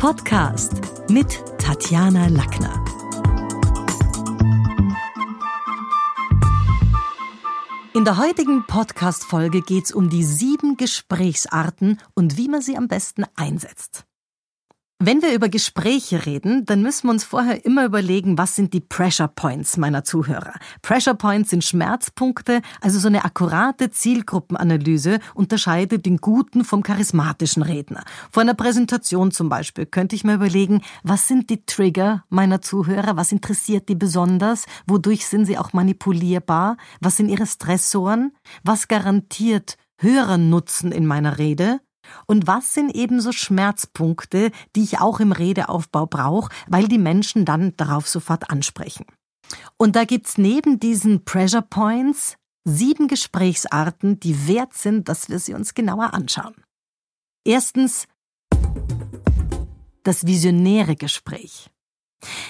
Podcast mit Tatjana Lackner. In der heutigen Podcast-Folge geht es um die sieben Gesprächsarten und wie man sie am besten einsetzt. Wenn wir über Gespräche reden, dann müssen wir uns vorher immer überlegen, was sind die Pressure Points meiner Zuhörer. Pressure Points sind Schmerzpunkte, also so eine akkurate Zielgruppenanalyse unterscheidet den guten vom charismatischen Redner. Vor einer Präsentation zum Beispiel könnte ich mir überlegen, was sind die Trigger meiner Zuhörer, was interessiert die besonders, wodurch sind sie auch manipulierbar, was sind ihre Stressoren, was garantiert höherer Nutzen in meiner Rede und was sind eben so Schmerzpunkte, die ich auch im Redeaufbau brauche, weil die Menschen dann darauf sofort ansprechen. Und da gibt's neben diesen Pressure Points sieben Gesprächsarten, die wert sind, dass wir sie uns genauer anschauen. Erstens das visionäre Gespräch.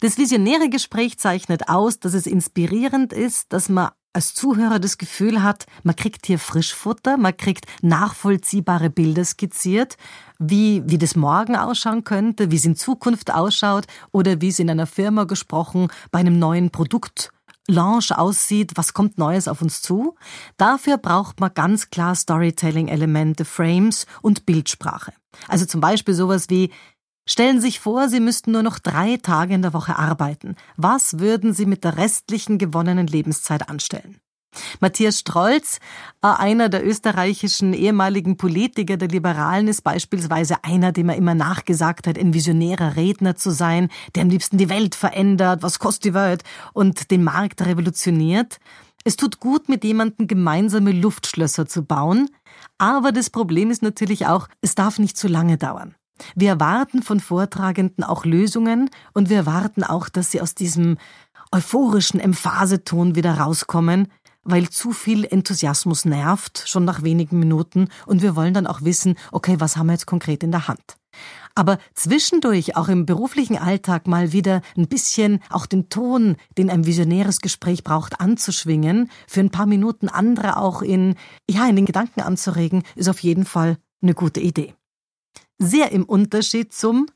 Das visionäre Gespräch zeichnet aus, dass es inspirierend ist, dass man als Zuhörer das Gefühl hat, man kriegt hier Frischfutter, man kriegt nachvollziehbare Bilder skizziert, wie, wie das morgen ausschauen könnte, wie es in Zukunft ausschaut oder wie es in einer Firma gesprochen bei einem neuen Produkt Launch aussieht, was kommt Neues auf uns zu. Dafür braucht man ganz klar Storytelling-Elemente, Frames und Bildsprache. Also zum Beispiel sowas wie, Stellen Sie sich vor, Sie müssten nur noch drei Tage in der Woche arbeiten. Was würden Sie mit der restlichen gewonnenen Lebenszeit anstellen? Matthias Strolz, äh, einer der österreichischen ehemaligen Politiker der Liberalen, ist beispielsweise einer, dem er immer nachgesagt hat, ein visionärer Redner zu sein, der am liebsten die Welt verändert, was kostet die Welt, und den Markt revolutioniert. Es tut gut, mit jemandem gemeinsame Luftschlösser zu bauen, aber das Problem ist natürlich auch, es darf nicht zu lange dauern. Wir erwarten von Vortragenden auch Lösungen und wir erwarten auch, dass sie aus diesem euphorischen Emphaseton wieder rauskommen, weil zu viel Enthusiasmus nervt, schon nach wenigen Minuten, und wir wollen dann auch wissen, okay, was haben wir jetzt konkret in der Hand? Aber zwischendurch, auch im beruflichen Alltag, mal wieder ein bisschen auch den Ton, den ein visionäres Gespräch braucht, anzuschwingen, für ein paar Minuten andere auch in, ja, in den Gedanken anzuregen, ist auf jeden Fall eine gute Idee sehr im Unterschied zum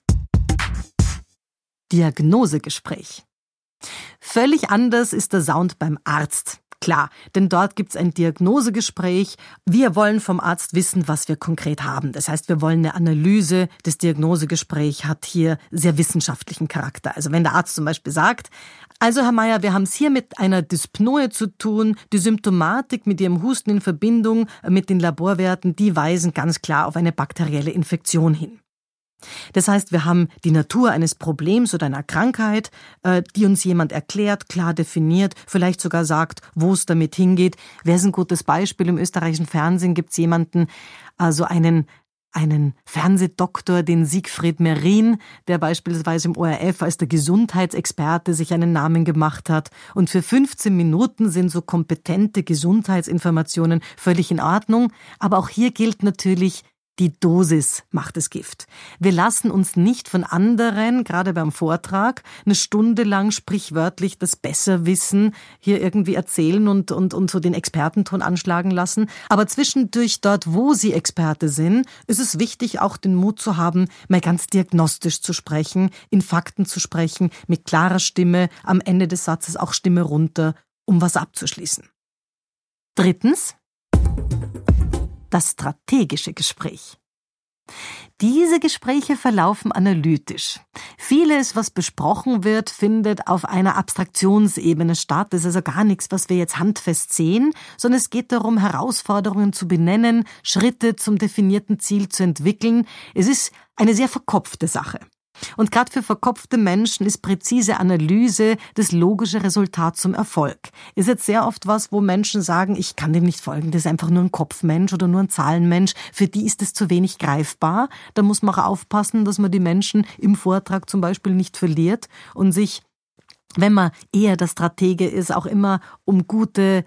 Diagnosegespräch. Völlig anders ist der Sound beim Arzt. Klar, denn dort gibt's ein Diagnosegespräch. Wir wollen vom Arzt wissen, was wir konkret haben. Das heißt, wir wollen eine Analyse. Das Diagnosegespräch hat hier sehr wissenschaftlichen Charakter. Also wenn der Arzt zum Beispiel sagt, also Herr Mayer, wir haben es hier mit einer Dyspnoe zu tun. Die Symptomatik mit Ihrem Husten in Verbindung mit den Laborwerten, die weisen ganz klar auf eine bakterielle Infektion hin. Das heißt, wir haben die Natur eines Problems oder einer Krankheit, äh, die uns jemand erklärt, klar definiert, vielleicht sogar sagt, wo es damit hingeht. Wer ist ein gutes Beispiel? Im österreichischen Fernsehen gibt es jemanden, also einen einen Fernsehdoktor, den Siegfried Merin, der beispielsweise im ORF als der Gesundheitsexperte sich einen Namen gemacht hat. Und für 15 Minuten sind so kompetente Gesundheitsinformationen völlig in Ordnung. Aber auch hier gilt natürlich, die Dosis macht das Gift. Wir lassen uns nicht von anderen, gerade beim Vortrag, eine Stunde lang sprichwörtlich das Besserwissen hier irgendwie erzählen und, und, und so den Expertenton anschlagen lassen. Aber zwischendurch dort, wo sie Experte sind, ist es wichtig, auch den Mut zu haben, mal ganz diagnostisch zu sprechen, in Fakten zu sprechen, mit klarer Stimme, am Ende des Satzes auch Stimme runter, um was abzuschließen. Drittens, das strategische Gespräch. Diese Gespräche verlaufen analytisch. Vieles, was besprochen wird, findet auf einer Abstraktionsebene statt. Das ist also gar nichts, was wir jetzt handfest sehen, sondern es geht darum, Herausforderungen zu benennen, Schritte zum definierten Ziel zu entwickeln. Es ist eine sehr verkopfte Sache. Und gerade für verkopfte Menschen ist präzise Analyse das logische Resultat zum Erfolg. Ist jetzt sehr oft was, wo Menschen sagen, ich kann dem nicht folgen, das ist einfach nur ein Kopfmensch oder nur ein Zahlenmensch. Für die ist es zu wenig greifbar. Da muss man auch aufpassen, dass man die Menschen im Vortrag zum Beispiel nicht verliert und sich wenn man eher der Stratege ist, auch immer um gute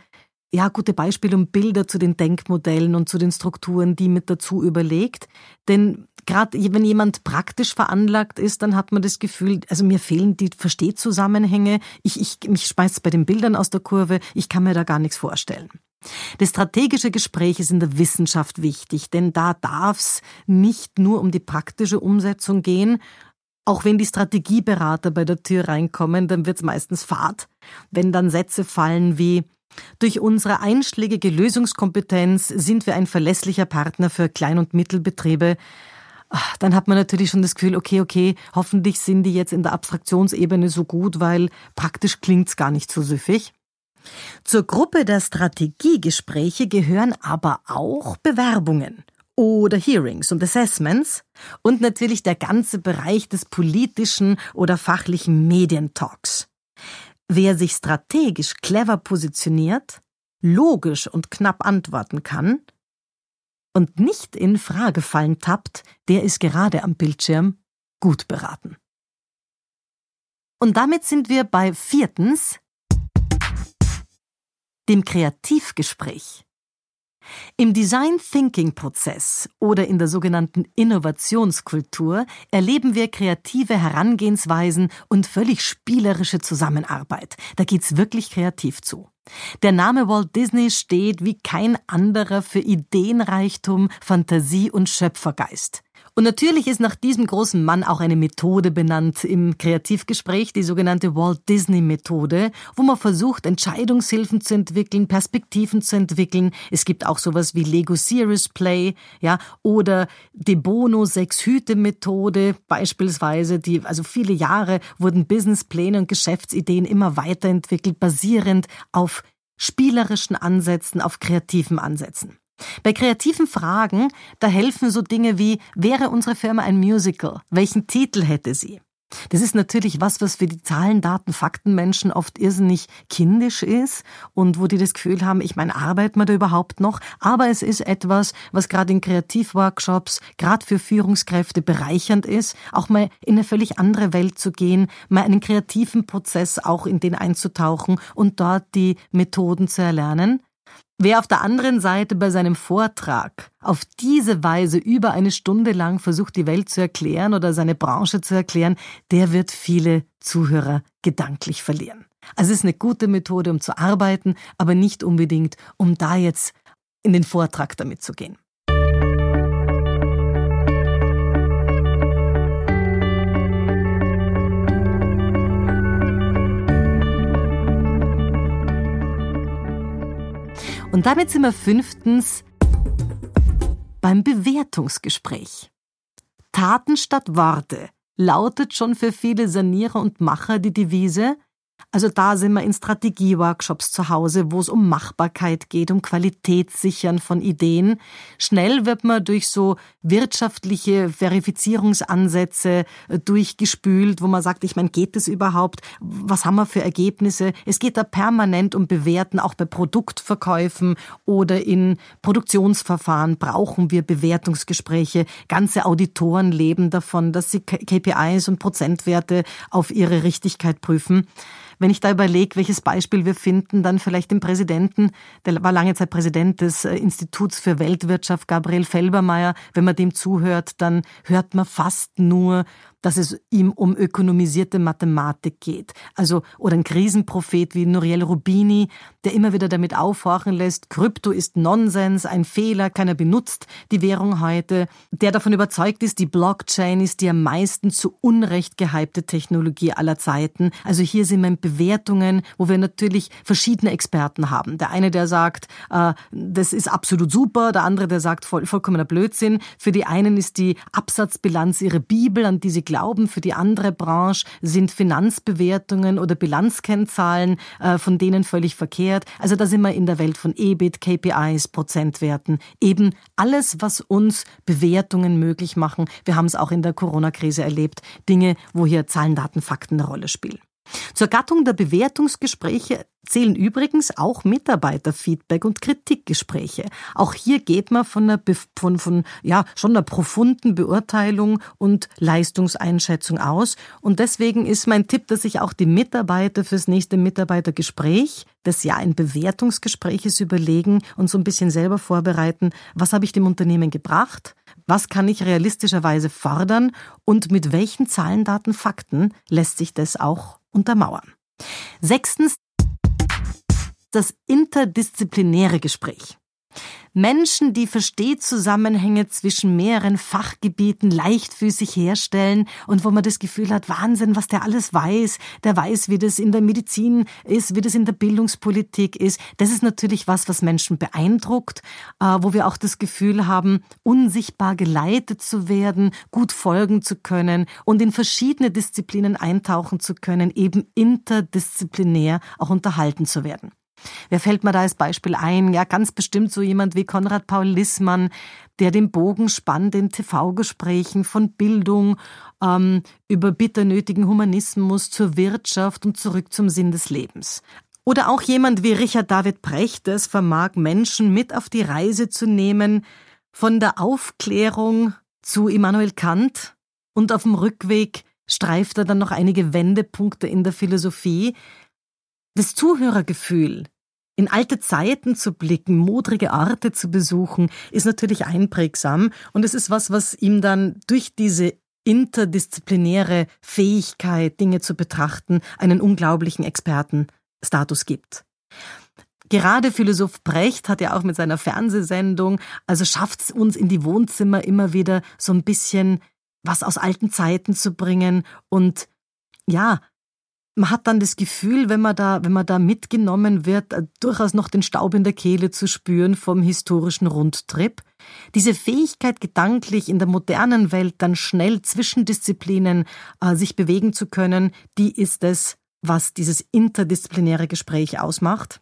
ja, gute Beispiele und Bilder zu den Denkmodellen und zu den Strukturen, die mit dazu überlegt. Denn gerade wenn jemand praktisch veranlagt ist, dann hat man das Gefühl, also mir fehlen die Verstehzusammenhänge, ich, ich mich speist bei den Bildern aus der Kurve, ich kann mir da gar nichts vorstellen. Das strategische Gespräch ist in der Wissenschaft wichtig, denn da darf es nicht nur um die praktische Umsetzung gehen, Auch wenn die Strategieberater bei der Tür reinkommen, dann wird's meistens fad. Wenn dann Sätze fallen wie durch unsere einschlägige Lösungskompetenz sind wir ein verlässlicher Partner für Klein- und Mittelbetriebe, dann hat man natürlich schon das Gefühl, okay, okay, hoffentlich sind die jetzt in der Abstraktionsebene so gut, weil praktisch klingt's gar nicht so süffig. Zur Gruppe der Strategiegespräche gehören aber auch Bewerbungen oder Hearings und Assessments und natürlich der ganze Bereich des politischen oder fachlichen Medientalks. Wer sich strategisch clever positioniert, logisch und knapp antworten kann und nicht in Fragefallen tappt, der ist gerade am Bildschirm gut beraten. Und damit sind wir bei viertens dem Kreativgespräch. Im Design Thinking Prozess oder in der sogenannten Innovationskultur erleben wir kreative Herangehensweisen und völlig spielerische Zusammenarbeit. Da geht's wirklich kreativ zu. Der Name Walt Disney steht wie kein anderer für Ideenreichtum, Fantasie und Schöpfergeist. Und natürlich ist nach diesem großen Mann auch eine Methode benannt im Kreativgespräch, die sogenannte Walt Disney Methode, wo man versucht, Entscheidungshilfen zu entwickeln, Perspektiven zu entwickeln. Es gibt auch sowas wie Lego Series Play, ja, oder De Bono Sechs Hüte Methode beispielsweise, die, also viele Jahre wurden Businesspläne und Geschäftsideen immer weiterentwickelt, basierend auf spielerischen Ansätzen, auf kreativen Ansätzen. Bei kreativen Fragen, da helfen so Dinge wie, wäre unsere Firma ein Musical? Welchen Titel hätte sie? Das ist natürlich was, was für die Zahlen, Daten, Faktenmenschen oft irrsinnig kindisch ist und wo die das Gefühl haben, ich meine, arbeiten wir da überhaupt noch? Aber es ist etwas, was gerade in Kreativworkshops, gerade für Führungskräfte bereichernd ist, auch mal in eine völlig andere Welt zu gehen, mal einen kreativen Prozess auch in den einzutauchen und dort die Methoden zu erlernen. Wer auf der anderen Seite bei seinem Vortrag auf diese Weise über eine Stunde lang versucht, die Welt zu erklären oder seine Branche zu erklären, der wird viele Zuhörer gedanklich verlieren. Also es ist eine gute Methode, um zu arbeiten, aber nicht unbedingt, um da jetzt in den Vortrag damit zu gehen. Und damit sind wir fünftens beim Bewertungsgespräch. Taten statt Worte lautet schon für viele Sanierer und Macher die Devise, also da sind wir in Strategieworkshops zu Hause, wo es um Machbarkeit geht, um Qualitätssichern von Ideen. Schnell wird man durch so wirtschaftliche Verifizierungsansätze äh, durchgespült, wo man sagt, ich meine, geht es überhaupt? Was haben wir für Ergebnisse? Es geht da permanent um Bewerten, auch bei Produktverkäufen oder in Produktionsverfahren brauchen wir Bewertungsgespräche. Ganze Auditoren leben davon, dass sie KPIs und Prozentwerte auf ihre Richtigkeit prüfen. Wenn ich da überlege, welches Beispiel wir finden, dann vielleicht den Präsidenten, der war lange Zeit Präsident des äh, Instituts für Weltwirtschaft, Gabriel Felbermeier. Wenn man dem zuhört, dann hört man fast nur dass es ihm um ökonomisierte Mathematik geht. Also, oder ein Krisenprophet wie Nuriel Rubini, der immer wieder damit aufhorchen lässt, Krypto ist Nonsens, ein Fehler, keiner benutzt die Währung heute, der davon überzeugt ist, die Blockchain ist die am meisten zu Unrecht gehypte Technologie aller Zeiten. Also hier sind in Bewertungen, wo wir natürlich verschiedene Experten haben. Der eine, der sagt, äh, das ist absolut super, der andere, der sagt, voll, vollkommener Blödsinn. Für die einen ist die Absatzbilanz ihre Bibel, an die sie glauben, für die andere Branche sind Finanzbewertungen oder Bilanzkennzahlen äh, von denen völlig verkehrt. Also da sind wir in der Welt von EBIT, KPIs, Prozentwerten. Eben alles, was uns Bewertungen möglich machen. Wir haben es auch in der Corona-Krise erlebt. Dinge, wo hier Zahlen, Daten, Fakten eine Rolle spielen. Zur Gattung der Bewertungsgespräche zählen übrigens auch Mitarbeiterfeedback und Kritikgespräche. Auch hier geht man von einer, von, von, ja, schon einer profunden Beurteilung und Leistungseinschätzung aus. Und deswegen ist mein Tipp, dass sich auch die Mitarbeiter fürs nächste Mitarbeitergespräch, das ja ein Bewertungsgespräch ist, überlegen und so ein bisschen selber vorbereiten, was habe ich dem Unternehmen gebracht? Was kann ich realistischerweise fordern und mit welchen Zahlen, Daten, Fakten lässt sich das auch untermauern? Sechstens das interdisziplinäre Gespräch. Menschen, die Verstehzusammenhänge zwischen mehreren Fachgebieten leichtfüßig herstellen und wo man das Gefühl hat, Wahnsinn, was der alles weiß, der weiß, wie das in der Medizin ist, wie das in der Bildungspolitik ist. Das ist natürlich was, was Menschen beeindruckt, äh, wo wir auch das Gefühl haben, unsichtbar geleitet zu werden, gut folgen zu können und in verschiedene Disziplinen eintauchen zu können, eben interdisziplinär auch unterhalten zu werden. Wer fällt mir da als Beispiel ein? Ja, ganz bestimmt so jemand wie Konrad Paul Lissmann, der den Bogen spannt in TV-Gesprächen von Bildung ähm, über bitter nötigen Humanismus zur Wirtschaft und zurück zum Sinn des Lebens. Oder auch jemand wie Richard David Precht, der es vermag, Menschen mit auf die Reise zu nehmen, von der Aufklärung zu Immanuel Kant und auf dem Rückweg streift er dann noch einige Wendepunkte in der Philosophie, das Zuhörergefühl, in alte Zeiten zu blicken, modrige Orte zu besuchen, ist natürlich einprägsam und es ist was, was ihm dann durch diese interdisziplinäre Fähigkeit, Dinge zu betrachten, einen unglaublichen Expertenstatus gibt. Gerade Philosoph Brecht hat ja auch mit seiner Fernsehsendung, also schafft es uns in die Wohnzimmer immer wieder so ein bisschen was aus alten Zeiten zu bringen und ja, man hat dann das Gefühl, wenn man da, wenn man da mitgenommen wird, äh, durchaus noch den Staub in der Kehle zu spüren vom historischen Rundtrip. Diese Fähigkeit, gedanklich in der modernen Welt dann schnell zwischen Disziplinen äh, sich bewegen zu können, die ist es, was dieses interdisziplinäre Gespräch ausmacht.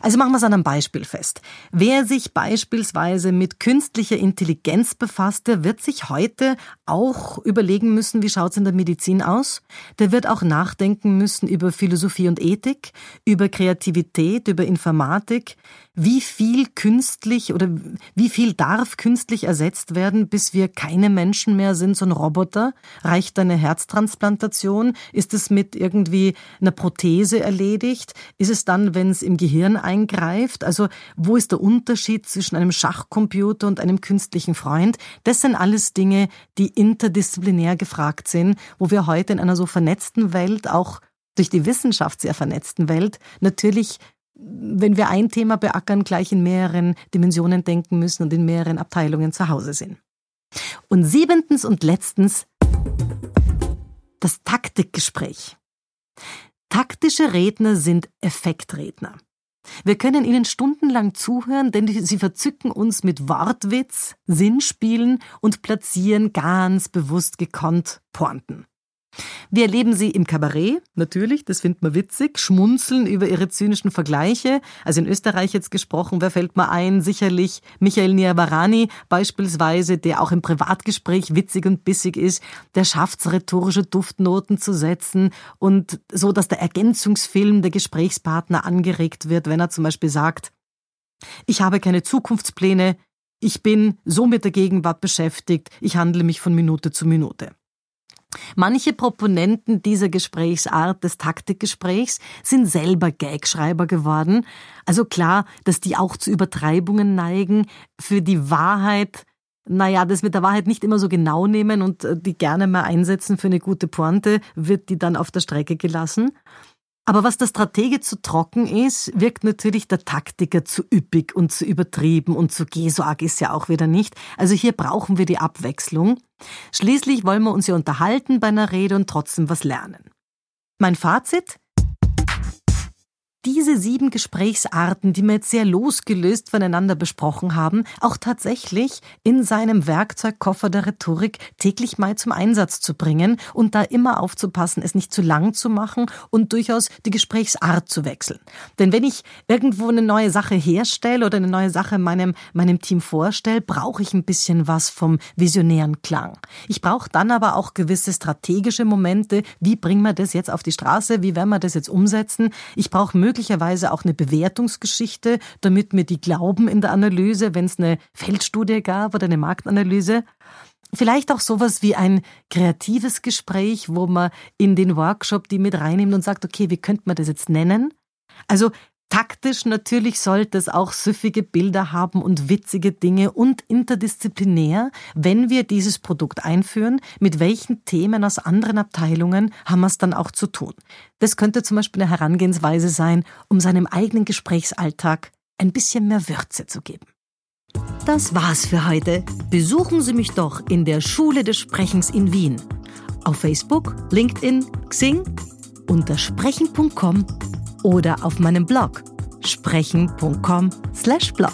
Also machen wir es an einem Beispiel fest. Wer sich beispielsweise mit künstlicher Intelligenz befasst, der wird sich heute auch überlegen müssen, wie schaut es in der Medizin aus. Der wird auch nachdenken müssen über Philosophie und Ethik, über Kreativität, über Informatik, wie viel künstlich oder wie viel darf künstlich ersetzt werden, bis wir keine Menschen mehr sind, so ein Roboter? Reicht eine Herztransplantation? Ist es mit irgendwie einer Prothese erledigt? Ist es dann, wenn es im Gehirn eingreift? Also wo ist der Unterschied zwischen einem Schachcomputer und einem künstlichen Freund? Das sind alles Dinge, die interdisziplinär gefragt sind, wo wir heute in einer so vernetzten Welt auch durch die Wissenschaft sehr vernetzten Welt natürlich wenn wir ein Thema beackern, gleich in mehreren Dimensionen denken müssen und in mehreren Abteilungen zu Hause sind. Und siebentens und letztens das Taktikgespräch. Taktische Redner sind Effektredner. Wir können ihnen stundenlang zuhören, denn sie verzücken uns mit Wortwitz, Sinnspielen und platzieren ganz bewusst gekonnt Pointen. Wir erleben sie im Kabarett, natürlich, das findet man witzig, schmunzeln über ihre zynischen Vergleiche. Also in Österreich jetzt gesprochen, wer fällt mir ein? Sicherlich Michael Niavarani beispielsweise, der auch im Privatgespräch witzig und bissig ist. Der schafft es, rhetorische Duftnoten zu setzen und so, dass der Ergänzungsfilm der Gesprächspartner angeregt wird, wenn er zum Beispiel sagt, ich habe keine Zukunftspläne, ich bin so mit der Gegenwart beschäftigt, ich handle mich von Minute zu Minute. Manche Proponenten dieser Gesprächsart des Taktikgesprächs sind selber Gagschreiber geworden. Also klar, dass die auch zu Übertreibungen neigen, für die Wahrheit naja, das mit der Wahrheit nicht immer so genau nehmen und äh, die gerne mal einsetzen für eine gute Pointe, wird die dann auf der Strecke gelassen. Aber was der Stratege zu trocken ist, wirkt natürlich der Taktiker zu üppig und zu übertrieben und zu geh, ist ja auch wieder nicht. Also hier brauchen wir die Abwechslung. Schließlich wollen wir uns ja unterhalten bei einer Rede und trotzdem was lernen. Mein Fazit? Diese sieben Gesprächsarten, die wir jetzt sehr losgelöst voneinander besprochen haben, auch tatsächlich in seinem Werkzeugkoffer der Rhetorik täglich mal zum Einsatz zu bringen und da immer aufzupassen, es nicht zu lang zu machen und durchaus die Gesprächsart zu wechseln. Denn wenn ich irgendwo eine neue Sache herstelle oder eine neue Sache meinem, meinem Team vorstelle, brauche ich ein bisschen was vom visionären Klang. Ich brauche dann aber auch gewisse strategische Momente. Wie bringen wir das jetzt auf die Straße? Wie werden wir das jetzt umsetzen? Ich brauche möglicherweise auch eine Bewertungsgeschichte, damit mir die glauben in der Analyse, wenn es eine Feldstudie gab oder eine Marktanalyse. Vielleicht auch sowas wie ein kreatives Gespräch, wo man in den Workshop die mit reinnimmt und sagt, okay, wie könnte man das jetzt nennen? Also Taktisch natürlich sollte es auch süffige Bilder haben und witzige Dinge und interdisziplinär, wenn wir dieses Produkt einführen, mit welchen Themen aus anderen Abteilungen haben wir es dann auch zu tun. Das könnte zum Beispiel eine Herangehensweise sein, um seinem eigenen Gesprächsalltag ein bisschen mehr Würze zu geben. Das war's für heute. Besuchen Sie mich doch in der Schule des Sprechens in Wien. Auf Facebook, LinkedIn, Xing, unter sprechen.com oder auf meinem Blog sprechen.com/blog.